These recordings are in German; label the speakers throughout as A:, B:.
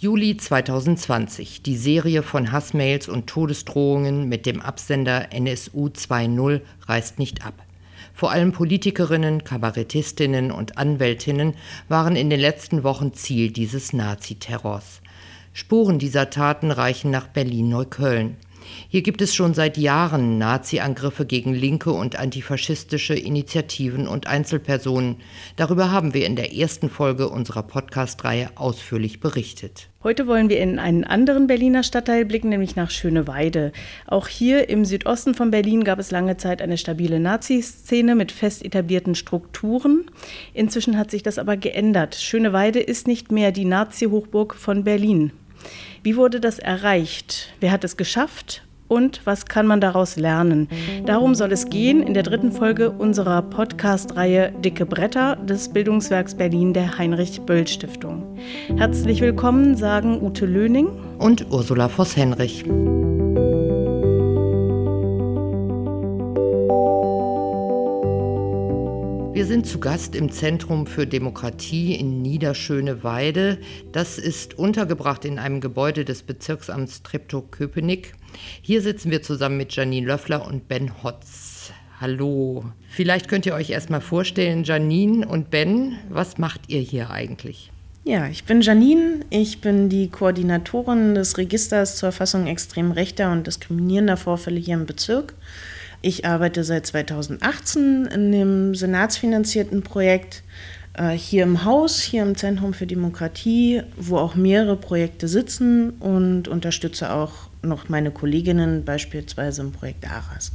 A: Juli 2020. Die Serie von Hassmails und Todesdrohungen mit dem Absender NSU 2.0 reißt nicht ab. Vor allem Politikerinnen, Kabarettistinnen und Anwältinnen waren in den letzten Wochen Ziel dieses Naziterrors. Spuren dieser Taten reichen nach Berlin-Neukölln. Hier gibt es schon seit Jahren Nazi-Angriffe gegen linke und antifaschistische Initiativen und Einzelpersonen. Darüber haben wir in der ersten Folge unserer Podcast-Reihe ausführlich berichtet.
B: Heute wollen wir in einen anderen Berliner Stadtteil blicken, nämlich nach Schöneweide. Auch hier im Südosten von Berlin gab es lange Zeit eine stabile Nazi-Szene mit fest etablierten Strukturen. Inzwischen hat sich das aber geändert. Schöneweide ist nicht mehr die Nazi-Hochburg von Berlin. Wie wurde das erreicht? Wer hat es geschafft? Und was kann man daraus lernen? Darum soll es gehen in der dritten Folge unserer Podcast-Reihe Dicke Bretter des Bildungswerks Berlin der Heinrich-Böll-Stiftung. Herzlich willkommen, sagen Ute Löning
A: und Ursula Voss-Henrich. Wir sind zu Gast im Zentrum für Demokratie in Niederschöneweide. Das ist untergebracht in einem Gebäude des Bezirksamts Treptow-Köpenick. Hier sitzen wir zusammen mit Janine Löffler und Ben Hotz. Hallo. Vielleicht könnt ihr euch erstmal vorstellen, Janine und Ben, was macht ihr hier eigentlich?
C: Ja, ich bin Janine. Ich bin die Koordinatorin des Registers zur Erfassung extrem rechter und diskriminierender Vorfälle hier im Bezirk. Ich arbeite seit 2018 in dem senatsfinanzierten Projekt äh, hier im Haus, hier im Zentrum für Demokratie, wo auch mehrere Projekte sitzen und unterstütze auch noch meine Kolleginnen, beispielsweise im Projekt ARAS.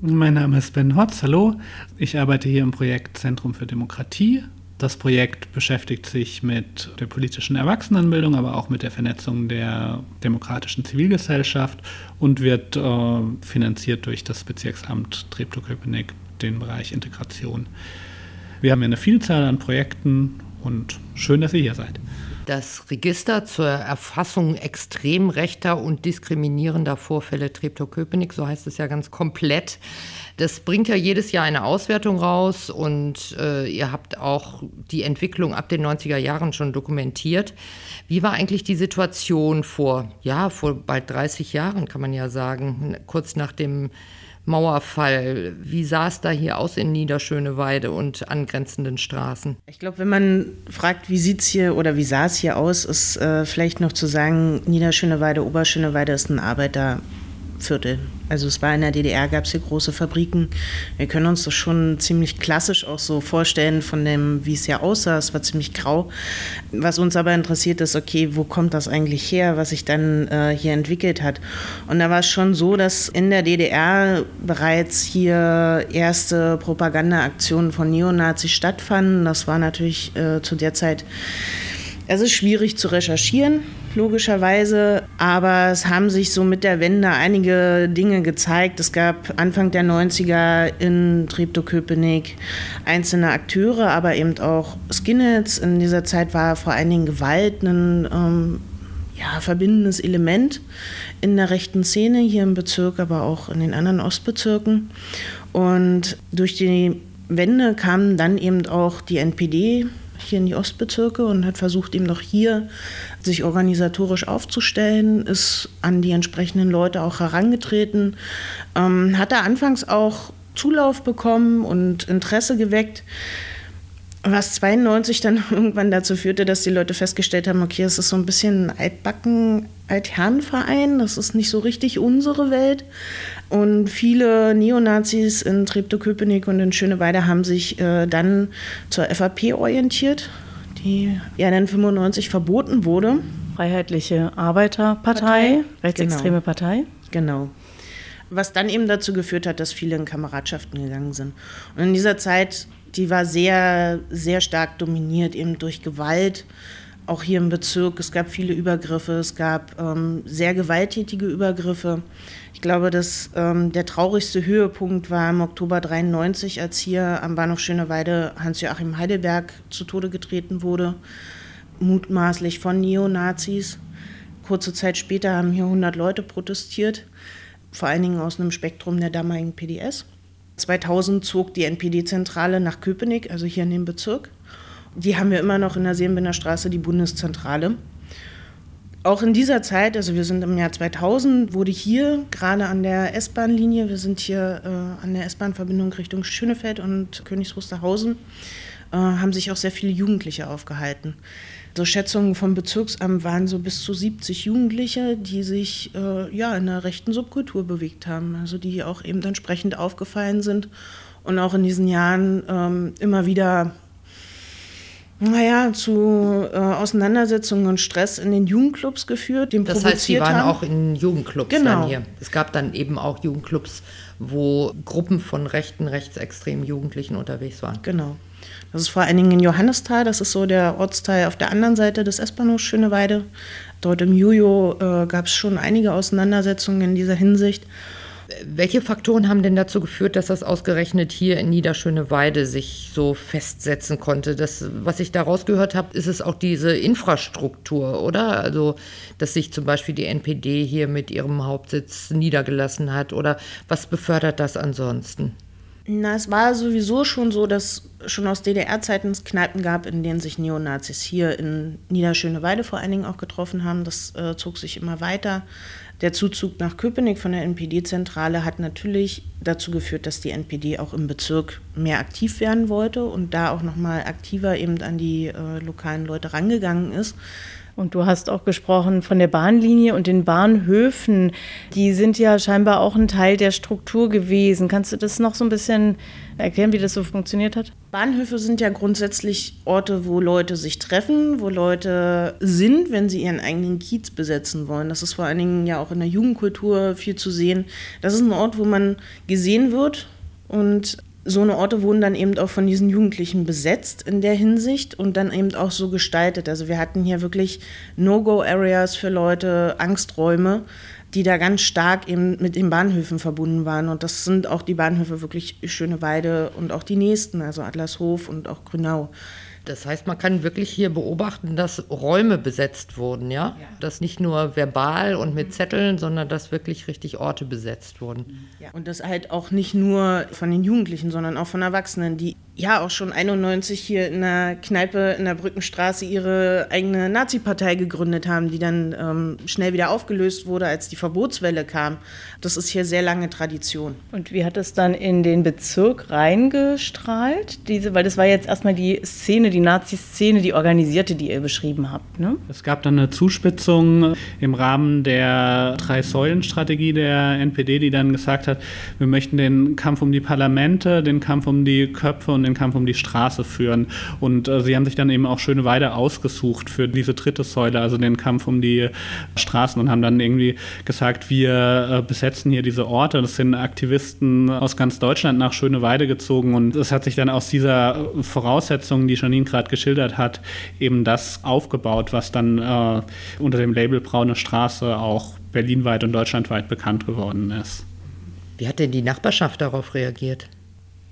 D: Mein Name ist Ben Hotz, hallo. Ich arbeite hier im Projekt Zentrum für Demokratie das Projekt beschäftigt sich mit der politischen Erwachsenenbildung, aber auch mit der Vernetzung der demokratischen Zivilgesellschaft und wird äh, finanziert durch das Bezirksamt Treptow-Köpenick, den Bereich Integration. Wir haben eine Vielzahl an Projekten und schön, dass ihr hier seid.
A: Das Register zur Erfassung extrem rechter und diskriminierender Vorfälle Treptow-Köpenick, so heißt es ja ganz komplett, das bringt ja jedes Jahr eine Auswertung raus und äh, ihr habt auch die Entwicklung ab den 90er Jahren schon dokumentiert. Wie war eigentlich die Situation vor, ja, vor bald 30 Jahren, kann man ja sagen, kurz nach dem Mauerfall. Wie sah es da hier aus in Niederschöneweide und angrenzenden Straßen?
C: Ich glaube, wenn man fragt, wie sieht es hier oder wie sah es hier aus, ist äh, vielleicht noch zu sagen, Niederschöneweide, Oberschöneweide ist ein Arbeiter, Viertel. Also es war in der DDR, gab es hier große Fabriken. Wir können uns das schon ziemlich klassisch auch so vorstellen von dem, wie es hier aussah. Es war ziemlich grau. Was uns aber interessiert ist, okay, wo kommt das eigentlich her, was sich dann äh, hier entwickelt hat. Und da war es schon so, dass in der DDR bereits hier erste Propagandaaktionen von Neonazis stattfanden. Das war natürlich äh, zu der Zeit es ist schwierig zu recherchieren, logischerweise, aber es haben sich so mit der Wende einige Dinge gezeigt. Es gab Anfang der 90er in Treptow-Köpenick einzelne Akteure, aber eben auch Skinheads. In dieser Zeit war vor allen Dingen Gewalt ein ähm, ja, verbindendes Element in der rechten Szene hier im Bezirk, aber auch in den anderen Ostbezirken. Und durch die Wende kam dann eben auch die NPD hier in die Ostbezirke und hat versucht, eben noch hier sich organisatorisch aufzustellen, ist an die entsprechenden Leute auch herangetreten, ähm, hat da anfangs auch Zulauf bekommen und Interesse geweckt was 92 dann irgendwann dazu führte, dass die Leute festgestellt haben, okay, es ist so ein bisschen ein altbacken Altherrenverein, das ist nicht so richtig unsere Welt. Und viele Neonazis in Treptow-Köpenick und in Schöneweide haben sich äh, dann zur FAP orientiert, die ja dann 95 verboten wurde.
B: Freiheitliche Arbeiterpartei, Partei. rechtsextreme genau. Partei.
C: Genau. Was dann eben dazu geführt hat, dass viele in Kameradschaften gegangen sind. Und in dieser Zeit die war sehr, sehr stark dominiert eben durch Gewalt. Auch hier im Bezirk, es gab viele Übergriffe, es gab ähm, sehr gewalttätige Übergriffe. Ich glaube, dass ähm, der traurigste Höhepunkt war im Oktober 93, als hier am Bahnhof Schöneweide Hans-Joachim Heidelberg zu Tode getreten wurde, mutmaßlich von Neonazis. Kurze Zeit später haben hier 100 Leute protestiert, vor allen Dingen aus einem Spektrum der damaligen PDS. 2000 zog die NPD-Zentrale nach Köpenick, also hier in dem Bezirk. Die haben wir immer noch in der Seelenbinder Straße, die Bundeszentrale. auch in dieser Zeit, also wir sind im Jahr 2000, wurde hier gerade an der S-Bahn-Linie, wir sind hier äh, an der S-Bahn-Verbindung Richtung Schönefeld und Königs Wusterhausen, äh, haben sich auch sehr viele Jugendliche aufgehalten. So Schätzungen vom Bezirksamt waren so bis zu 70 Jugendliche, die sich äh, ja in der rechten Subkultur bewegt haben, also die auch eben entsprechend aufgefallen sind und auch in diesen Jahren ähm, immer wieder naja, zu äh, Auseinandersetzungen und Stress in den Jugendclubs geführt.
A: Den das heißt, sie waren haben. auch in Jugendclubs genau. dann hier. Es gab dann eben auch Jugendclubs, wo Gruppen von rechten, rechtsextremen Jugendlichen unterwegs waren.
C: Genau. Das ist vor allen Dingen in Johannisthal, das ist so der Ortsteil auf der anderen Seite des S-Bahnhofs Schöneweide. Dort im Jujo äh, gab es schon einige Auseinandersetzungen in dieser Hinsicht.
A: Welche Faktoren haben denn dazu geführt, dass das ausgerechnet hier in Niederschöneweide sich so festsetzen konnte? Das, was ich daraus gehört habe, ist es auch diese Infrastruktur, oder? Also, dass sich zum Beispiel die NPD hier mit ihrem Hauptsitz niedergelassen hat, oder was befördert das ansonsten?
C: Na, es war sowieso schon so, dass schon aus DDR-Zeiten es Kneipen gab, in denen sich Neonazis hier in Niederschöneweide vor allen Dingen auch getroffen haben. Das äh, zog sich immer weiter. Der Zuzug nach Köpenick von der NPD-Zentrale hat natürlich dazu geführt, dass die NPD auch im Bezirk mehr aktiv werden wollte und da auch noch mal aktiver eben an die äh, lokalen Leute rangegangen ist.
B: Und du hast auch gesprochen von der Bahnlinie und den Bahnhöfen. Die sind ja scheinbar auch ein Teil der Struktur gewesen. Kannst du das noch so ein bisschen erklären, wie das so funktioniert hat?
C: Bahnhöfe sind ja grundsätzlich Orte, wo Leute sich treffen, wo Leute sind, wenn sie ihren eigenen Kiez besetzen wollen. Das ist vor allen Dingen ja auch in der Jugendkultur viel zu sehen. Das ist ein Ort, wo man gesehen wird und so eine Orte wurden dann eben auch von diesen Jugendlichen besetzt in der Hinsicht und dann eben auch so gestaltet. Also wir hatten hier wirklich No-Go-Areas für Leute, Angsträume, die da ganz stark eben mit den Bahnhöfen verbunden waren. Und das sind auch die Bahnhöfe wirklich Schöneweide und auch die nächsten, also Adlershof und auch Grünau.
A: Das heißt, man kann wirklich hier beobachten, dass Räume besetzt wurden, ja? ja. Dass nicht nur verbal und mit Zetteln, sondern dass wirklich richtig Orte besetzt wurden.
C: Ja, und das halt auch nicht nur von den Jugendlichen, sondern auch von Erwachsenen, die ja auch schon 91 hier in der Kneipe in der Brückenstraße ihre eigene Nazi-Partei gegründet haben, die dann ähm, schnell wieder aufgelöst wurde, als die Verbotswelle kam. Das ist hier sehr lange Tradition.
B: Und wie hat es dann in den Bezirk reingestrahlt? Diese, weil das war jetzt erstmal die Szene, die Nazi-Szene, die organisierte, die ihr beschrieben habt. Ne?
D: Es gab dann eine Zuspitzung im Rahmen der Drei-Säulen-Strategie der NPD, die dann gesagt hat, wir möchten den Kampf um die Parlamente, den Kampf um die Köpfe und den Kampf um die Straße führen. Und äh, sie haben sich dann eben auch schöne Weide ausgesucht für diese dritte Säule, also den Kampf um die Straßen und haben dann irgendwie gesagt, wir äh, besetzen hier diese Orte. Das sind Aktivisten aus ganz Deutschland nach Schöneweide gezogen und es hat sich dann aus dieser Voraussetzung, die Janine gerade geschildert hat, eben das aufgebaut, was dann äh, unter dem Label Braune Straße auch berlinweit und deutschlandweit bekannt geworden ist.
A: Wie hat denn die Nachbarschaft darauf reagiert?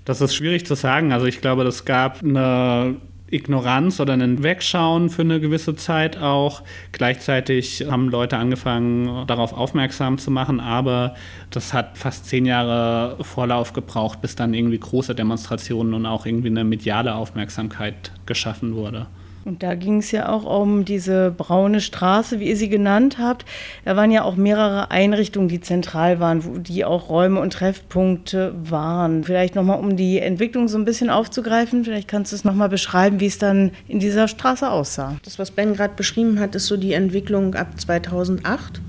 D: Das ist schwierig zu sagen. Also ich glaube, es gab eine Ignoranz oder ein Wegschauen für eine gewisse Zeit auch. Gleichzeitig haben Leute angefangen, darauf aufmerksam zu machen, aber das hat fast zehn Jahre Vorlauf gebraucht, bis dann irgendwie große Demonstrationen und auch irgendwie eine mediale Aufmerksamkeit geschaffen wurde.
B: Und da ging es ja auch um diese braune Straße, wie ihr sie genannt habt. Da waren ja auch mehrere Einrichtungen, die zentral waren, die auch Räume und Treffpunkte waren. Vielleicht nochmal, um die Entwicklung so ein bisschen aufzugreifen, vielleicht kannst du es nochmal beschreiben, wie es dann in dieser Straße aussah.
C: Das, was Ben gerade beschrieben hat, ist so die Entwicklung ab 2008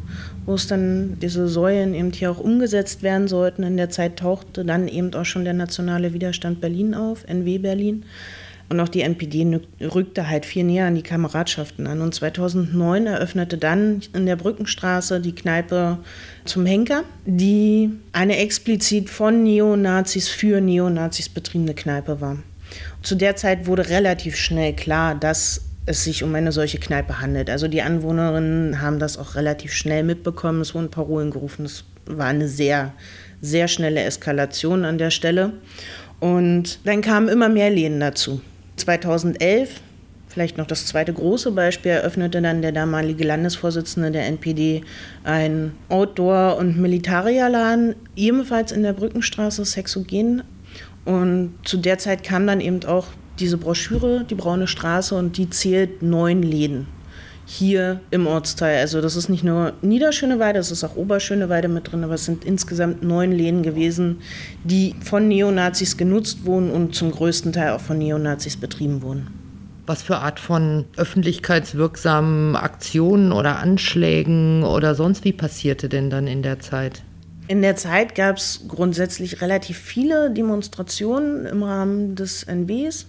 C: wo es dann diese Säulen eben hier auch umgesetzt werden sollten. In der Zeit tauchte dann eben auch schon der nationale Widerstand Berlin auf, NW Berlin. Und auch die NPD rückte halt viel näher an die Kameradschaften an. Und 2009 eröffnete dann in der Brückenstraße die Kneipe zum Henker, die eine explizit von Neonazis für Neonazis betriebene Kneipe war. Zu der Zeit wurde relativ schnell klar, dass es sich um eine solche Kneipe handelt. Also die Anwohnerinnen haben das auch relativ schnell mitbekommen. Es wurden Parolen gerufen. Es war eine sehr, sehr schnelle Eskalation an der Stelle. Und dann kamen immer mehr Läden dazu. 2011, vielleicht noch das zweite große Beispiel, eröffnete dann der damalige Landesvorsitzende der NPD ein Outdoor- und Militarierladen, ebenfalls in der Brückenstraße, Sexogen. Und zu der Zeit kam dann eben auch diese Broschüre, die Braune Straße, und die zählt neun Läden, hier im Ortsteil. Also das ist nicht nur Niederschöneweide, es ist auch Oberschöneweide mit drin, aber es sind insgesamt neun Läden gewesen, die von Neonazis genutzt wurden und zum größten Teil auch von Neonazis betrieben wurden.
A: Was für Art von öffentlichkeitswirksamen Aktionen oder Anschlägen oder sonst wie passierte denn dann in der Zeit?
C: In der Zeit gab es grundsätzlich relativ viele Demonstrationen im Rahmen des NWs.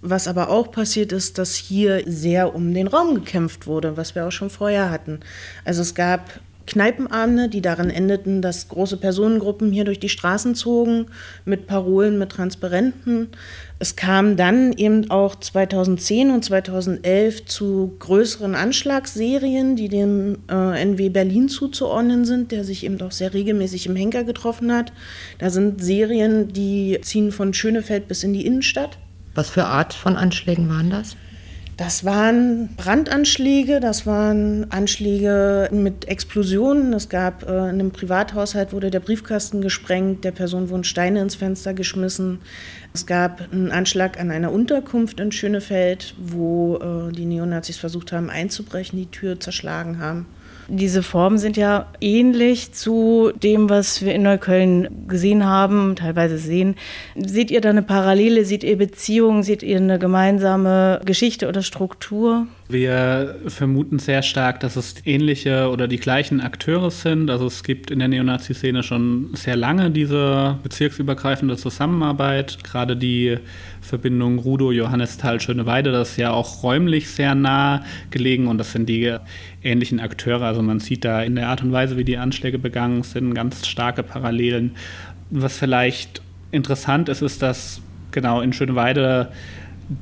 C: Was aber auch passiert ist, dass hier sehr um den Raum gekämpft wurde, was wir auch schon vorher hatten. Also es gab Kneipenabende, die darin endeten, dass große Personengruppen hier durch die Straßen zogen mit Parolen, mit Transparenten. Es kam dann eben auch 2010 und 2011 zu größeren Anschlagsserien, die dem äh, NW Berlin zuzuordnen sind, der sich eben auch sehr regelmäßig im Henker getroffen hat. Da sind Serien, die ziehen von Schönefeld bis in die Innenstadt.
A: Was für Art von Anschlägen waren das?
C: Das waren Brandanschläge, das waren Anschläge mit Explosionen. Es gab äh, in einem Privathaushalt wurde der Briefkasten gesprengt, der Person wurden Steine ins Fenster geschmissen. Es gab einen Anschlag an einer Unterkunft in Schönefeld, wo äh, die Neonazis versucht haben einzubrechen, die Tür zerschlagen haben.
B: Diese Formen sind ja ähnlich zu dem, was wir in Neukölln gesehen haben, teilweise sehen. Seht ihr da eine Parallele? Seht ihr Beziehungen? Seht ihr eine gemeinsame Geschichte oder Struktur?
D: Wir vermuten sehr stark, dass es ähnliche oder die gleichen Akteure sind. Also es gibt in der Neonazi-Szene schon sehr lange diese bezirksübergreifende Zusammenarbeit. Gerade die Verbindung Rudo, Johannisthal, Schöneweide, das ist ja auch räumlich sehr nah gelegen und das sind die ähnlichen Akteure. Also man sieht da in der Art und Weise, wie die Anschläge begangen sind, ganz starke Parallelen. Was vielleicht interessant ist, ist, dass genau in Schöneweide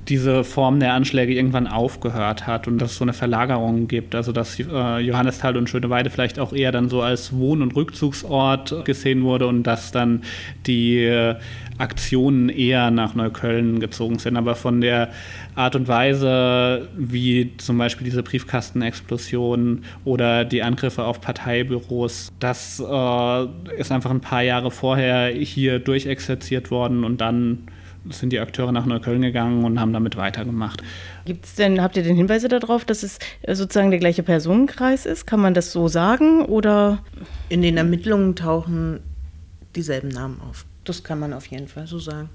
D: diese Form der Anschläge irgendwann aufgehört hat und dass es so eine Verlagerung gibt. Also dass äh, Johannisthal und Schöneweide vielleicht auch eher dann so als Wohn- und Rückzugsort gesehen wurde und dass dann die äh, Aktionen eher nach Neukölln gezogen sind. Aber von der Art und Weise, wie zum Beispiel diese Briefkastenexplosion oder die Angriffe auf Parteibüros, das äh, ist einfach ein paar Jahre vorher hier durchexerziert worden und dann sind die Akteure nach Neukölln gegangen und haben damit weitergemacht.
B: Gibt's denn, habt ihr denn Hinweise darauf, dass es sozusagen der gleiche Personenkreis ist? Kann man das so sagen oder?
C: In den Ermittlungen tauchen dieselben Namen auf. Das kann man auf jeden Fall so sagen.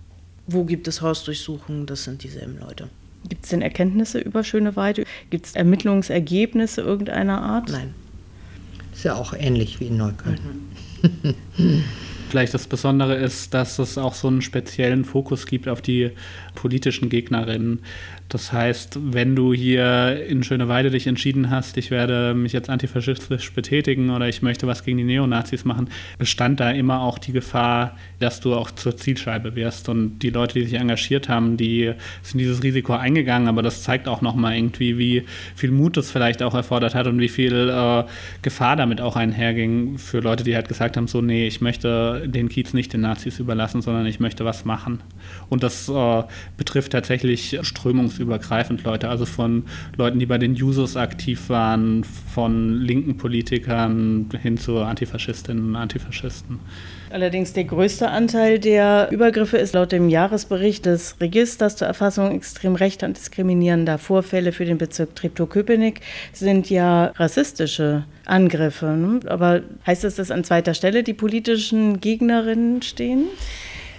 C: Wo gibt es Hausdurchsuchungen? Das sind dieselben Leute.
B: Gibt es denn Erkenntnisse über Schöneweide? Gibt es Ermittlungsergebnisse irgendeiner Art?
C: Nein.
A: Ist ja auch ähnlich wie in Neukölln.
D: Mhm. Vielleicht das Besondere ist, dass es auch so einen speziellen Fokus gibt auf die politischen Gegnerinnen. Das heißt, wenn du hier in Schöneweide dich entschieden hast, ich werde mich jetzt antifaschistisch betätigen oder ich möchte was gegen die Neonazis machen, bestand da immer auch die Gefahr, dass du auch zur Zielscheibe wirst. Und die Leute, die sich engagiert haben, die sind dieses Risiko eingegangen, aber das zeigt auch nochmal irgendwie, wie viel Mut das vielleicht auch erfordert hat und wie viel äh, Gefahr damit auch einherging für Leute, die halt gesagt haben, so, nee, ich möchte den Kiez nicht den Nazis überlassen, sondern ich möchte was machen. Und das äh, betrifft tatsächlich strömungsübergreifend Leute, also von Leuten, die bei den Jusos aktiv waren, von linken Politikern hin zu Antifaschistinnen und Antifaschisten.
B: Allerdings der größte Anteil der Übergriffe ist laut dem Jahresbericht des Registers zur Erfassung extrem rechter und diskriminierender Vorfälle für den Bezirk Treptow-Köpenick sind ja rassistische Angriffe. Ne? Aber heißt das, dass an zweiter Stelle die politischen Gegnerinnen stehen?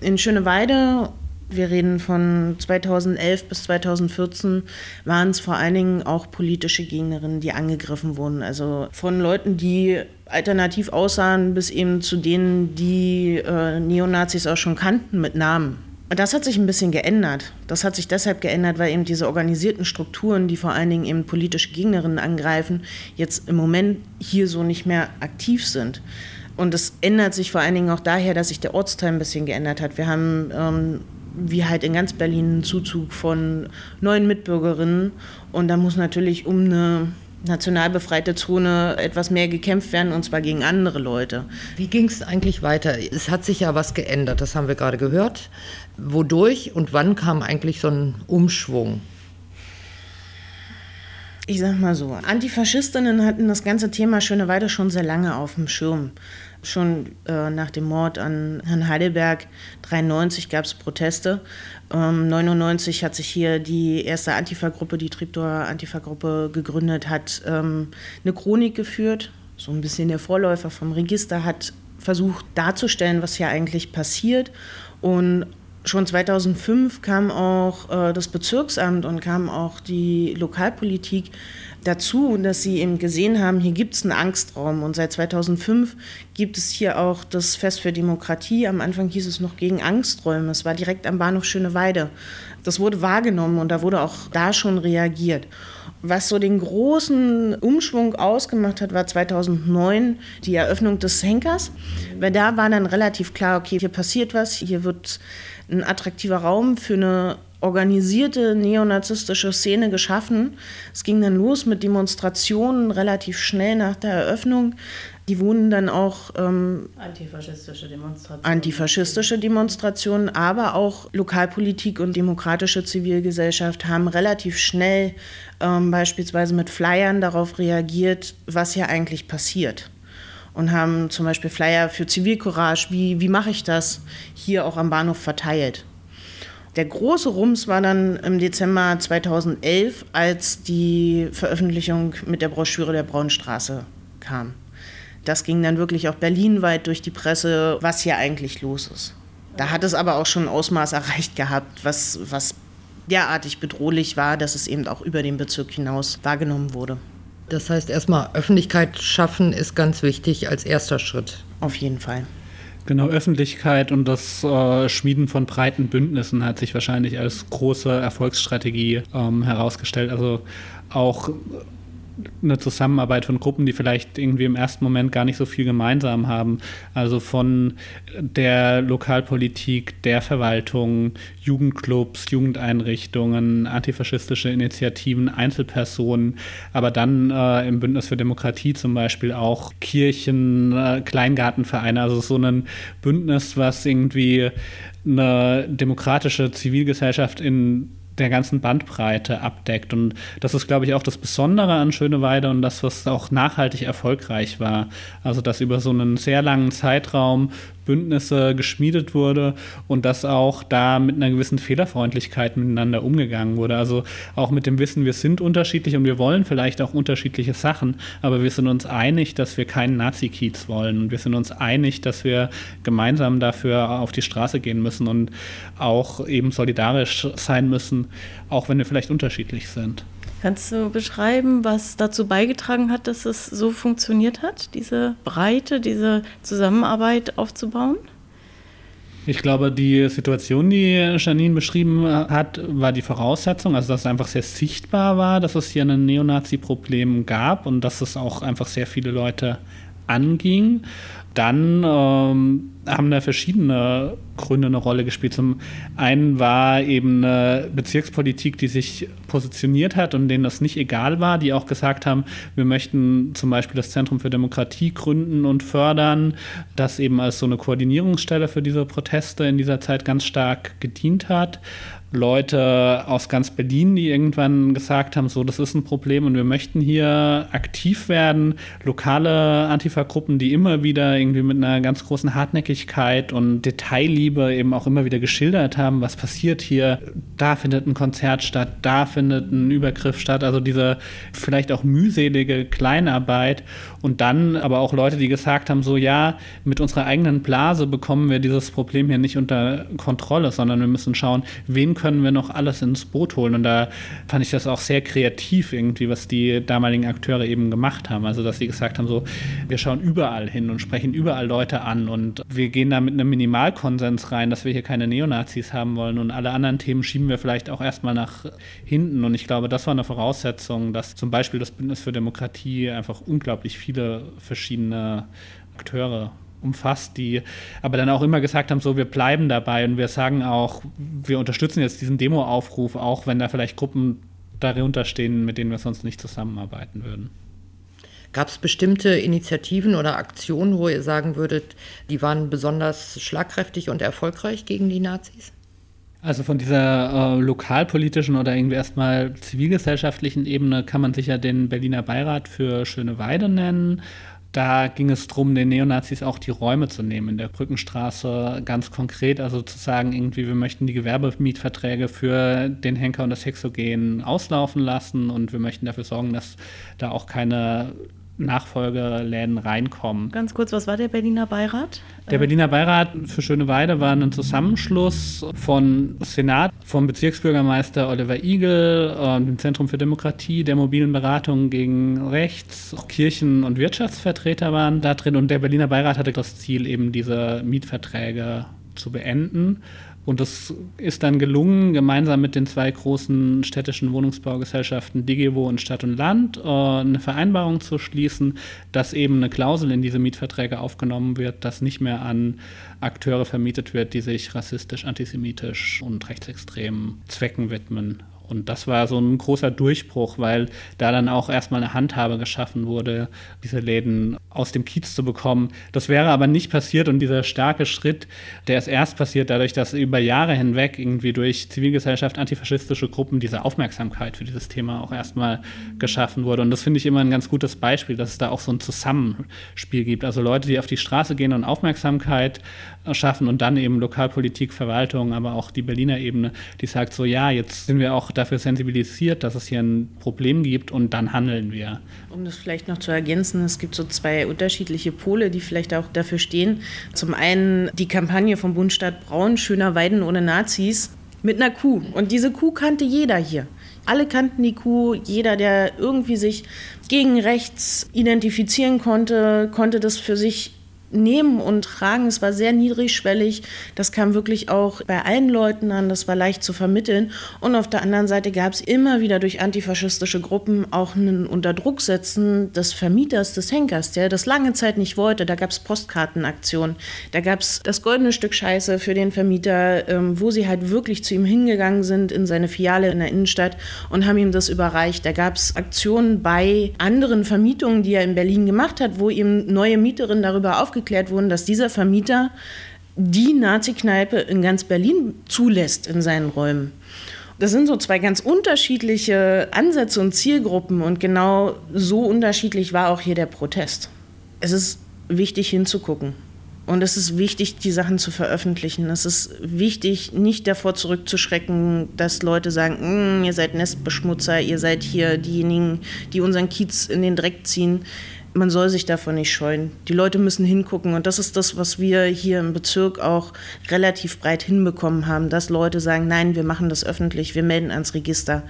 C: In Schöneweide wir reden von 2011 bis 2014, waren es vor allen Dingen auch politische Gegnerinnen, die angegriffen wurden. Also von Leuten, die alternativ aussahen, bis eben zu denen, die äh, Neonazis auch schon kannten mit Namen. Und das hat sich ein bisschen geändert. Das hat sich deshalb geändert, weil eben diese organisierten Strukturen, die vor allen Dingen eben politische Gegnerinnen angreifen, jetzt im Moment hier so nicht mehr aktiv sind. Und es ändert sich vor allen Dingen auch daher, dass sich der Ortsteil ein bisschen geändert hat. Wir haben ähm, wie halt in ganz Berlin einen Zuzug von neuen Mitbürgerinnen. Und da muss natürlich um eine national befreite Zone etwas mehr gekämpft werden, und zwar gegen andere Leute.
A: Wie ging es eigentlich weiter? Es hat sich ja was geändert, das haben wir gerade gehört. Wodurch und wann kam eigentlich so ein Umschwung?
C: Ich sag mal so, Antifaschistinnen hatten das ganze Thema Schöneweide schon sehr lange auf dem Schirm. Schon äh, nach dem Mord an Herrn Heidelberg 93 gab es Proteste. Ähm, 99 hat sich hier die erste Antifa-Gruppe, die Triptor Antifa-Gruppe gegründet, hat ähm, eine Chronik geführt. So ein bisschen der Vorläufer vom Register hat versucht darzustellen, was hier eigentlich passiert. Und schon 2005 kam auch äh, das Bezirksamt und kam auch die Lokalpolitik dazu, dass sie eben gesehen haben, hier gibt es einen Angstraum. Und seit 2005 gibt es hier auch das Fest für Demokratie. Am Anfang hieß es noch gegen Angsträume. Es war direkt am Bahnhof Schöneweide. Das wurde wahrgenommen und da wurde auch da schon reagiert. Was so den großen Umschwung ausgemacht hat, war 2009 die Eröffnung des Henkers. Weil da war dann relativ klar, okay, hier passiert was, hier wird ein attraktiver Raum für eine organisierte neonazistische Szene geschaffen. Es ging dann los mit Demonstrationen relativ schnell nach der Eröffnung. Die wurden dann auch ähm,
B: antifaschistische Demonstrationen.
C: Antifaschistische Demonstrationen, aber auch Lokalpolitik und demokratische Zivilgesellschaft haben relativ schnell ähm, beispielsweise mit Flyern darauf reagiert, was hier eigentlich passiert. Und haben zum Beispiel Flyer für Zivilcourage, wie, wie mache ich das, hier auch am Bahnhof verteilt. Der große Rums war dann im Dezember 2011, als die Veröffentlichung mit der Broschüre der Braunstraße kam. Das ging dann wirklich auch berlinweit durch die Presse, was hier eigentlich los ist. Da hat es aber auch schon ein Ausmaß erreicht gehabt, was, was derartig bedrohlich war, dass es eben auch über den Bezirk hinaus wahrgenommen wurde.
A: Das heißt, erstmal Öffentlichkeit schaffen ist ganz wichtig als erster Schritt.
C: Auf jeden Fall.
D: Genau, Öffentlichkeit und das äh, Schmieden von breiten Bündnissen hat sich wahrscheinlich als große Erfolgsstrategie ähm, herausgestellt. Also auch eine Zusammenarbeit von Gruppen, die vielleicht irgendwie im ersten Moment gar nicht so viel gemeinsam haben. Also von der Lokalpolitik, der Verwaltung, Jugendclubs, Jugendeinrichtungen, antifaschistische Initiativen, Einzelpersonen, aber dann äh, im Bündnis für Demokratie zum Beispiel auch Kirchen, äh, Kleingartenvereine, also so ein Bündnis, was irgendwie eine demokratische Zivilgesellschaft in der ganzen Bandbreite abdeckt. Und das ist, glaube ich, auch das Besondere an Schöneweide und das, was auch nachhaltig erfolgreich war. Also, dass über so einen sehr langen Zeitraum Bündnisse geschmiedet wurde und dass auch da mit einer gewissen Fehlerfreundlichkeit miteinander umgegangen wurde. Also auch mit dem Wissen, wir sind unterschiedlich und wir wollen vielleicht auch unterschiedliche Sachen, aber wir sind uns einig, dass wir keinen Nazi-Kiez wollen und wir sind uns einig, dass wir gemeinsam dafür auf die Straße gehen müssen und auch eben solidarisch sein müssen, auch wenn wir vielleicht unterschiedlich sind.
B: Kannst du beschreiben, was dazu beigetragen hat, dass es so funktioniert hat, diese Breite, diese Zusammenarbeit aufzubauen?
D: Ich glaube, die Situation, die Janine beschrieben hat, war die Voraussetzung, also dass es einfach sehr sichtbar war, dass es hier ein Neonazi-Problem gab und dass es auch einfach sehr viele Leute anging. Dann ähm, haben da verschiedene Gründe eine Rolle gespielt. Zum einen war eben eine Bezirkspolitik, die sich positioniert hat und denen das nicht egal war, die auch gesagt haben, wir möchten zum Beispiel das Zentrum für Demokratie gründen und fördern, das eben als so eine Koordinierungsstelle für diese Proteste in dieser Zeit ganz stark gedient hat. Leute aus ganz Berlin, die irgendwann gesagt haben, so, das ist ein Problem und wir möchten hier aktiv werden. Lokale Antifa-Gruppen, die immer wieder irgendwie mit einer ganz großen Hartnäckigkeit und Detailliebe eben auch immer wieder geschildert haben, was passiert hier. Da findet ein Konzert statt, da findet ein Übergriff statt. Also diese vielleicht auch mühselige Kleinarbeit und dann aber auch Leute, die gesagt haben, so, ja, mit unserer eigenen Blase bekommen wir dieses Problem hier nicht unter Kontrolle, sondern wir müssen schauen, wen können wir noch alles ins Boot holen? Und da fand ich das auch sehr kreativ irgendwie, was die damaligen Akteure eben gemacht haben. Also, dass sie gesagt haben, so, wir schauen überall hin und sprechen überall Leute an und wir gehen da mit einem Minimalkonsens rein, dass wir hier keine Neonazis haben wollen und alle anderen Themen schieben wir vielleicht auch erstmal nach hinten. Und ich glaube, das war eine Voraussetzung, dass zum Beispiel das Bündnis für Demokratie einfach unglaublich viele verschiedene Akteure umfasst, die aber dann auch immer gesagt haben, so wir bleiben dabei und wir sagen auch, wir unterstützen jetzt diesen Demo-Aufruf, auch wenn da vielleicht Gruppen darunter stehen, mit denen wir sonst nicht zusammenarbeiten würden.
A: Gab es bestimmte Initiativen oder Aktionen, wo ihr sagen würdet, die waren besonders schlagkräftig und erfolgreich gegen die Nazis?
D: Also von dieser äh, lokalpolitischen oder irgendwie erstmal zivilgesellschaftlichen Ebene kann man sicher den Berliner Beirat für Schöne Weide nennen. Da ging es darum, den Neonazis auch die Räume zu nehmen in der Brückenstraße, ganz konkret, also zu sagen, irgendwie, wir möchten die Gewerbemietverträge für den Henker und das Hexogen auslaufen lassen und wir möchten dafür sorgen, dass da auch keine Nachfolgeläden reinkommen.
B: Ganz kurz, was war der Berliner Beirat?
D: Der Berliner Beirat für Schöneweide war ein Zusammenschluss von Senat, vom Bezirksbürgermeister Oliver Igel, dem Zentrum für Demokratie, der mobilen Beratung gegen Rechts, Kirchen- und Wirtschaftsvertreter waren da drin und der Berliner Beirat hatte das Ziel, eben diese Mietverträge zu beenden. Und es ist dann gelungen, gemeinsam mit den zwei großen städtischen Wohnungsbaugesellschaften Digivo und Stadt und Land äh, eine Vereinbarung zu schließen, dass eben eine Klausel in diese Mietverträge aufgenommen wird, dass nicht mehr an Akteure vermietet wird, die sich rassistisch, antisemitisch und rechtsextremen Zwecken widmen. Und das war so ein großer Durchbruch, weil da dann auch erstmal eine Handhabe geschaffen wurde, diese Läden aus dem Kiez zu bekommen. Das wäre aber nicht passiert und dieser starke Schritt, der ist erst passiert dadurch, dass über Jahre hinweg irgendwie durch Zivilgesellschaft, antifaschistische Gruppen diese Aufmerksamkeit für dieses Thema auch erstmal geschaffen wurde. Und das finde ich immer ein ganz gutes Beispiel, dass es da auch so ein Zusammenspiel gibt. Also Leute, die auf die Straße gehen und Aufmerksamkeit schaffen und dann eben Lokalpolitik, Verwaltung, aber auch die Berliner Ebene, die sagt so, ja, jetzt sind wir auch dafür sensibilisiert, dass es hier ein Problem gibt und dann handeln wir.
C: Um das vielleicht noch zu ergänzen, es gibt so zwei unterschiedliche Pole, die vielleicht auch dafür stehen. Zum einen die Kampagne vom Bundstadt Braun, Schöner Weiden ohne Nazis, mit einer Kuh. Und diese Kuh kannte jeder hier. Alle kannten die Kuh, jeder, der irgendwie sich gegen rechts identifizieren konnte, konnte das für sich nehmen und tragen. Es war sehr niedrigschwellig. Das kam wirklich auch bei allen Leuten an. Das war leicht zu vermitteln. Und auf der anderen Seite gab es immer wieder durch antifaschistische Gruppen auch ein Unterdrucksetzen des Vermieters, des Henkers, der das lange Zeit nicht wollte. Da gab es Postkartenaktionen. Da gab es das goldene Stück Scheiße für den Vermieter, ähm, wo sie halt wirklich zu ihm hingegangen sind in seine Filiale in der Innenstadt und haben ihm das überreicht. Da gab es Aktionen bei anderen Vermietungen, die er in Berlin gemacht hat, wo ihm neue Mieterinnen darüber aufgeklärt aufgeklärt wurden, dass dieser Vermieter die Nazi-Kneipe in ganz Berlin zulässt in seinen Räumen. Das sind so zwei ganz unterschiedliche Ansätze und Zielgruppen und genau so unterschiedlich war auch hier der Protest. Es ist wichtig hinzugucken und es ist wichtig, die Sachen zu veröffentlichen. Es ist wichtig, nicht davor zurückzuschrecken, dass Leute sagen, mm, ihr seid Nestbeschmutzer, ihr seid hier diejenigen, die unseren Kiez in den Dreck ziehen man soll sich davon nicht scheuen. Die Leute müssen hingucken und das ist das, was wir hier im Bezirk auch relativ breit hinbekommen haben, dass Leute sagen, nein, wir machen das öffentlich, wir melden ans Register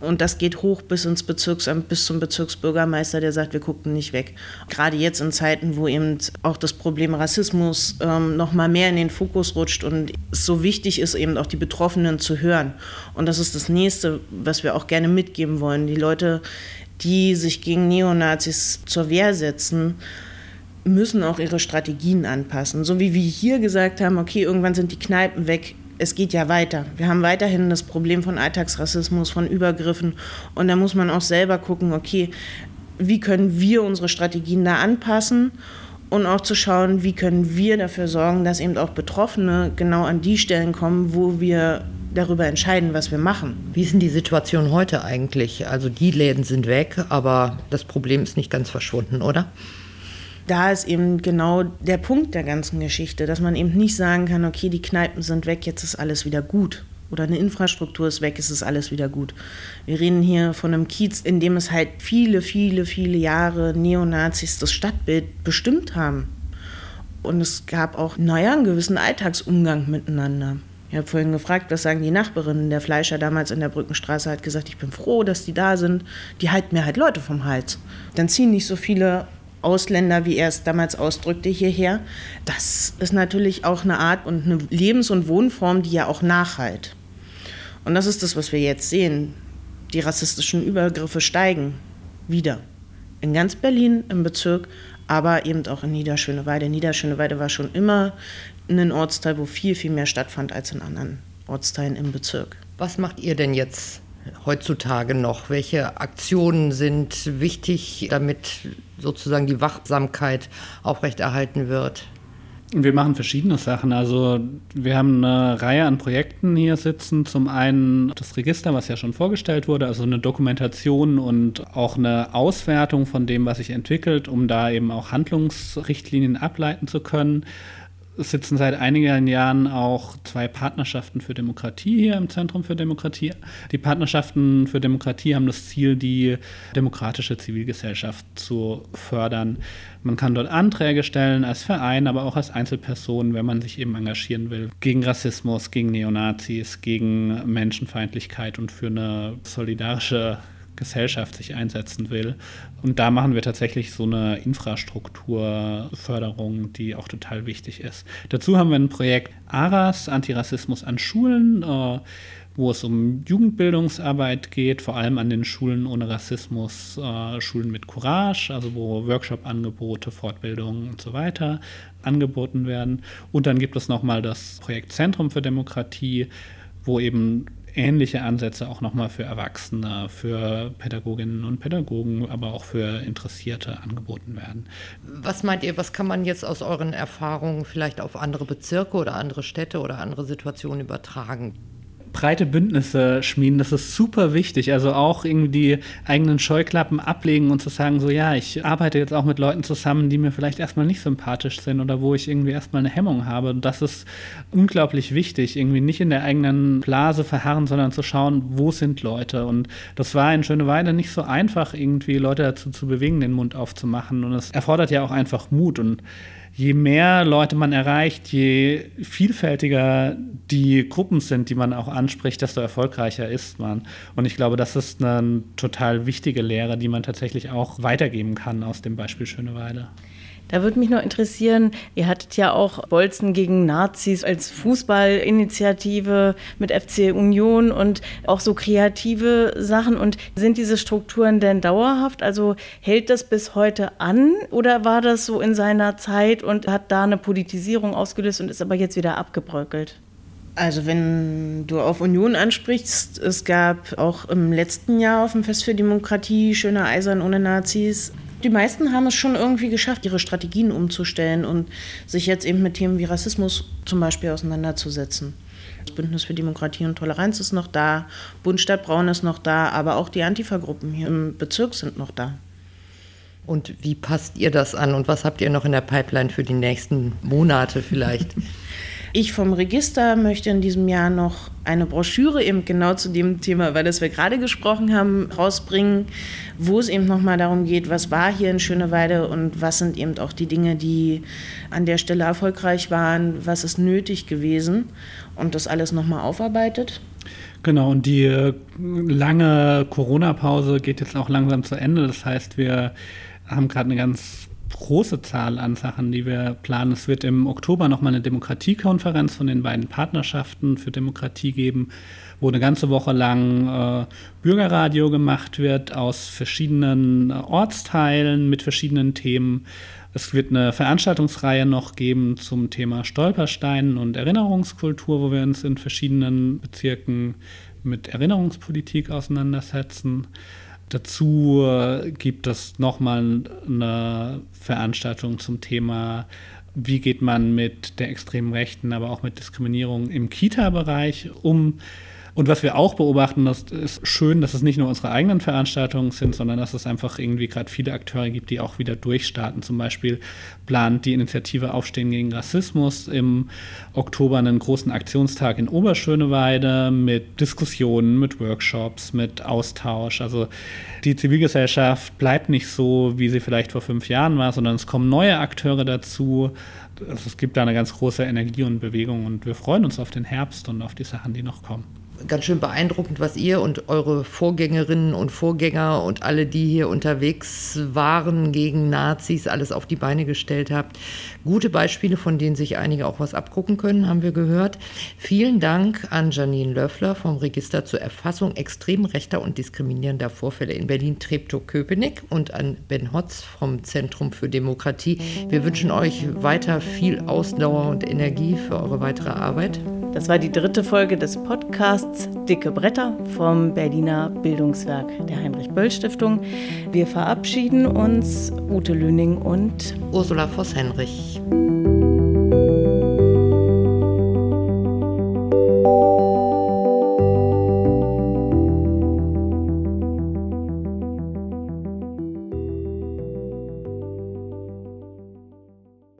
C: und das geht hoch bis ins Bezirksamt, bis zum Bezirksbürgermeister, der sagt, wir gucken nicht weg. Gerade jetzt in Zeiten, wo eben auch das Problem Rassismus ähm, noch mal mehr in den Fokus rutscht und es so wichtig ist, eben auch die Betroffenen zu hören. Und das ist das Nächste, was wir auch gerne mitgeben wollen. Die Leute die sich gegen Neonazis zur Wehr setzen, müssen auch ihre Strategien anpassen. So wie wir hier gesagt haben, okay, irgendwann sind die Kneipen weg. Es geht ja weiter. Wir haben weiterhin das Problem von Alltagsrassismus, von Übergriffen. Und da muss man auch selber gucken, okay, wie können wir unsere Strategien da anpassen und auch zu schauen, wie können wir dafür sorgen, dass eben auch Betroffene genau an die Stellen kommen, wo wir darüber entscheiden, was wir machen.
A: Wie ist denn die Situation heute eigentlich? Also die Läden sind weg, aber das Problem ist nicht ganz verschwunden, oder?
C: Da ist eben genau der Punkt der ganzen Geschichte, dass man eben nicht sagen kann, okay, die Kneipen sind weg, jetzt ist alles wieder gut. Oder eine Infrastruktur ist weg, es ist alles wieder gut. Wir reden hier von einem Kiez, in dem es halt viele, viele, viele Jahre Neonazis das Stadtbild bestimmt haben. Und es gab auch, naja, einen gewissen Alltagsumgang miteinander. Ich habe vorhin gefragt, was sagen die Nachbarinnen. Der Fleischer damals in der Brückenstraße hat gesagt, ich bin froh, dass die da sind. Die halten mir halt Leute vom Hals. Dann ziehen nicht so viele Ausländer, wie er es damals ausdrückte, hierher. Das ist natürlich auch eine Art und eine Lebens- und Wohnform, die ja auch nachhalt. Und das ist das, was wir jetzt sehen. Die rassistischen Übergriffe steigen wieder. In ganz Berlin, im Bezirk, aber eben auch in Niederschöneweide. Niederschöneweide war schon immer ein Ortsteil, wo viel, viel mehr stattfand als in anderen Ortsteilen im Bezirk.
A: Was macht ihr denn jetzt heutzutage noch? Welche Aktionen sind wichtig, damit sozusagen die Wachsamkeit aufrechterhalten wird?
D: Wir machen verschiedene Sachen. Also wir haben eine Reihe an Projekten hier sitzen. Zum einen das Register, was ja schon vorgestellt wurde, also eine Dokumentation und auch eine Auswertung von dem, was sich entwickelt, um da eben auch Handlungsrichtlinien ableiten zu können sitzen seit einigen Jahren auch zwei Partnerschaften für Demokratie hier im Zentrum für Demokratie. Die Partnerschaften für Demokratie haben das Ziel, die demokratische Zivilgesellschaft zu fördern. Man kann dort Anträge stellen als Verein, aber auch als Einzelperson, wenn man sich eben engagieren will. Gegen Rassismus, gegen Neonazis, gegen Menschenfeindlichkeit und für eine solidarische Gesellschaft sich einsetzen will. Und da machen wir tatsächlich so eine Infrastrukturförderung, die auch total wichtig ist. Dazu haben wir ein Projekt ARAS, Antirassismus an Schulen, äh, wo es um Jugendbildungsarbeit geht, vor allem an den Schulen ohne Rassismus, äh, Schulen mit Courage, also wo Workshop-Angebote, Fortbildungen und so weiter angeboten werden. Und dann gibt es nochmal das Projekt Zentrum für Demokratie, wo eben ähnliche Ansätze auch nochmal für Erwachsene, für Pädagoginnen und Pädagogen, aber auch für Interessierte angeboten werden.
A: Was meint ihr, was kann man jetzt aus euren Erfahrungen vielleicht auf andere Bezirke oder andere Städte oder andere Situationen übertragen?
D: Breite Bündnisse schmieden, das ist super wichtig. Also auch irgendwie die eigenen Scheuklappen ablegen und zu sagen, so ja, ich arbeite jetzt auch mit Leuten zusammen, die mir vielleicht erstmal nicht sympathisch sind oder wo ich irgendwie erstmal eine Hemmung habe. Und das ist unglaublich wichtig, irgendwie nicht in der eigenen Blase verharren, sondern zu schauen, wo sind Leute. Und das war in Schöneweide nicht so einfach, irgendwie Leute dazu zu bewegen, den Mund aufzumachen. Und es erfordert ja auch einfach Mut. Und je mehr Leute man erreicht, je vielfältiger die Gruppen sind, die man auch anspricht, desto erfolgreicher ist man. Und ich glaube, das ist eine total wichtige Lehre, die man tatsächlich auch weitergeben kann aus dem Beispiel Schöneweide.
B: Da würde mich noch interessieren, ihr hattet ja auch Bolzen gegen Nazis als Fußballinitiative mit FC Union und auch so kreative Sachen. Und sind diese Strukturen denn dauerhaft? Also hält das bis heute an oder war das so in seiner Zeit und hat da eine Politisierung ausgelöst und ist aber jetzt wieder abgebröckelt?
C: Also wenn du auf Union ansprichst, es gab auch im letzten Jahr auf dem Fest für Demokratie Schöner Eisern ohne Nazis die meisten haben es schon irgendwie geschafft, ihre Strategien umzustellen und sich jetzt eben mit Themen wie Rassismus zum Beispiel auseinanderzusetzen. Das Bündnis für Demokratie und Toleranz ist noch da, Bund Stadt Braun ist noch da, aber auch die Antifa-Gruppen hier im Bezirk sind noch da.
A: Und wie passt ihr das an und was habt ihr noch in der Pipeline für die nächsten Monate vielleicht?
C: Ich vom Register möchte in diesem Jahr noch eine Broschüre eben genau zu dem Thema, über das wir gerade gesprochen haben, rausbringen, wo es eben nochmal darum geht, was war hier in Schöneweide und was sind eben auch die Dinge, die an der Stelle erfolgreich waren, was ist nötig gewesen und das alles nochmal aufarbeitet.
D: Genau, und die äh, lange Corona-Pause geht jetzt auch langsam zu Ende. Das heißt, wir haben gerade eine ganz große Zahl an Sachen, die wir planen. Es wird im Oktober nochmal eine Demokratiekonferenz von den beiden Partnerschaften für Demokratie geben, wo eine ganze Woche lang äh, Bürgerradio gemacht wird aus verschiedenen äh, Ortsteilen mit verschiedenen Themen. Es wird eine Veranstaltungsreihe noch geben zum Thema Stolpersteinen und Erinnerungskultur, wo wir uns in verschiedenen Bezirken mit Erinnerungspolitik auseinandersetzen. Dazu äh, gibt es nochmal eine Veranstaltung zum Thema, wie geht man mit der extremen Rechten, aber auch mit Diskriminierung im Kita-Bereich um. Und was wir auch beobachten, das ist schön, dass es nicht nur unsere eigenen Veranstaltungen sind, sondern dass es einfach irgendwie gerade viele Akteure gibt, die auch wieder durchstarten. Zum Beispiel plant die Initiative Aufstehen gegen Rassismus im Oktober einen großen Aktionstag in Oberschöneweide mit Diskussionen, mit Workshops, mit Austausch. Also die Zivilgesellschaft bleibt nicht so, wie sie vielleicht vor fünf Jahren war, sondern es kommen neue Akteure dazu. Also es gibt da eine ganz große Energie und Bewegung und wir freuen uns auf den Herbst und auf die Sachen, die noch kommen
A: ganz schön beeindruckend, was ihr und eure Vorgängerinnen und Vorgänger und alle, die hier unterwegs waren gegen Nazis, alles auf die Beine gestellt habt. Gute Beispiele, von denen sich einige auch was abgucken können, haben wir gehört. Vielen Dank an Janine Löffler vom Register zur Erfassung extrem rechter und diskriminierender Vorfälle in Berlin Treptow-Köpenick und an Ben Hotz vom Zentrum für Demokratie. Wir wünschen euch weiter viel Ausdauer und Energie für eure weitere Arbeit.
B: Das war die dritte Folge des Podcasts Dicke Bretter vom Berliner Bildungswerk der Heinrich-Böll-Stiftung. Wir verabschieden uns, Ute Lüning und
A: Ursula Voss-Henrich.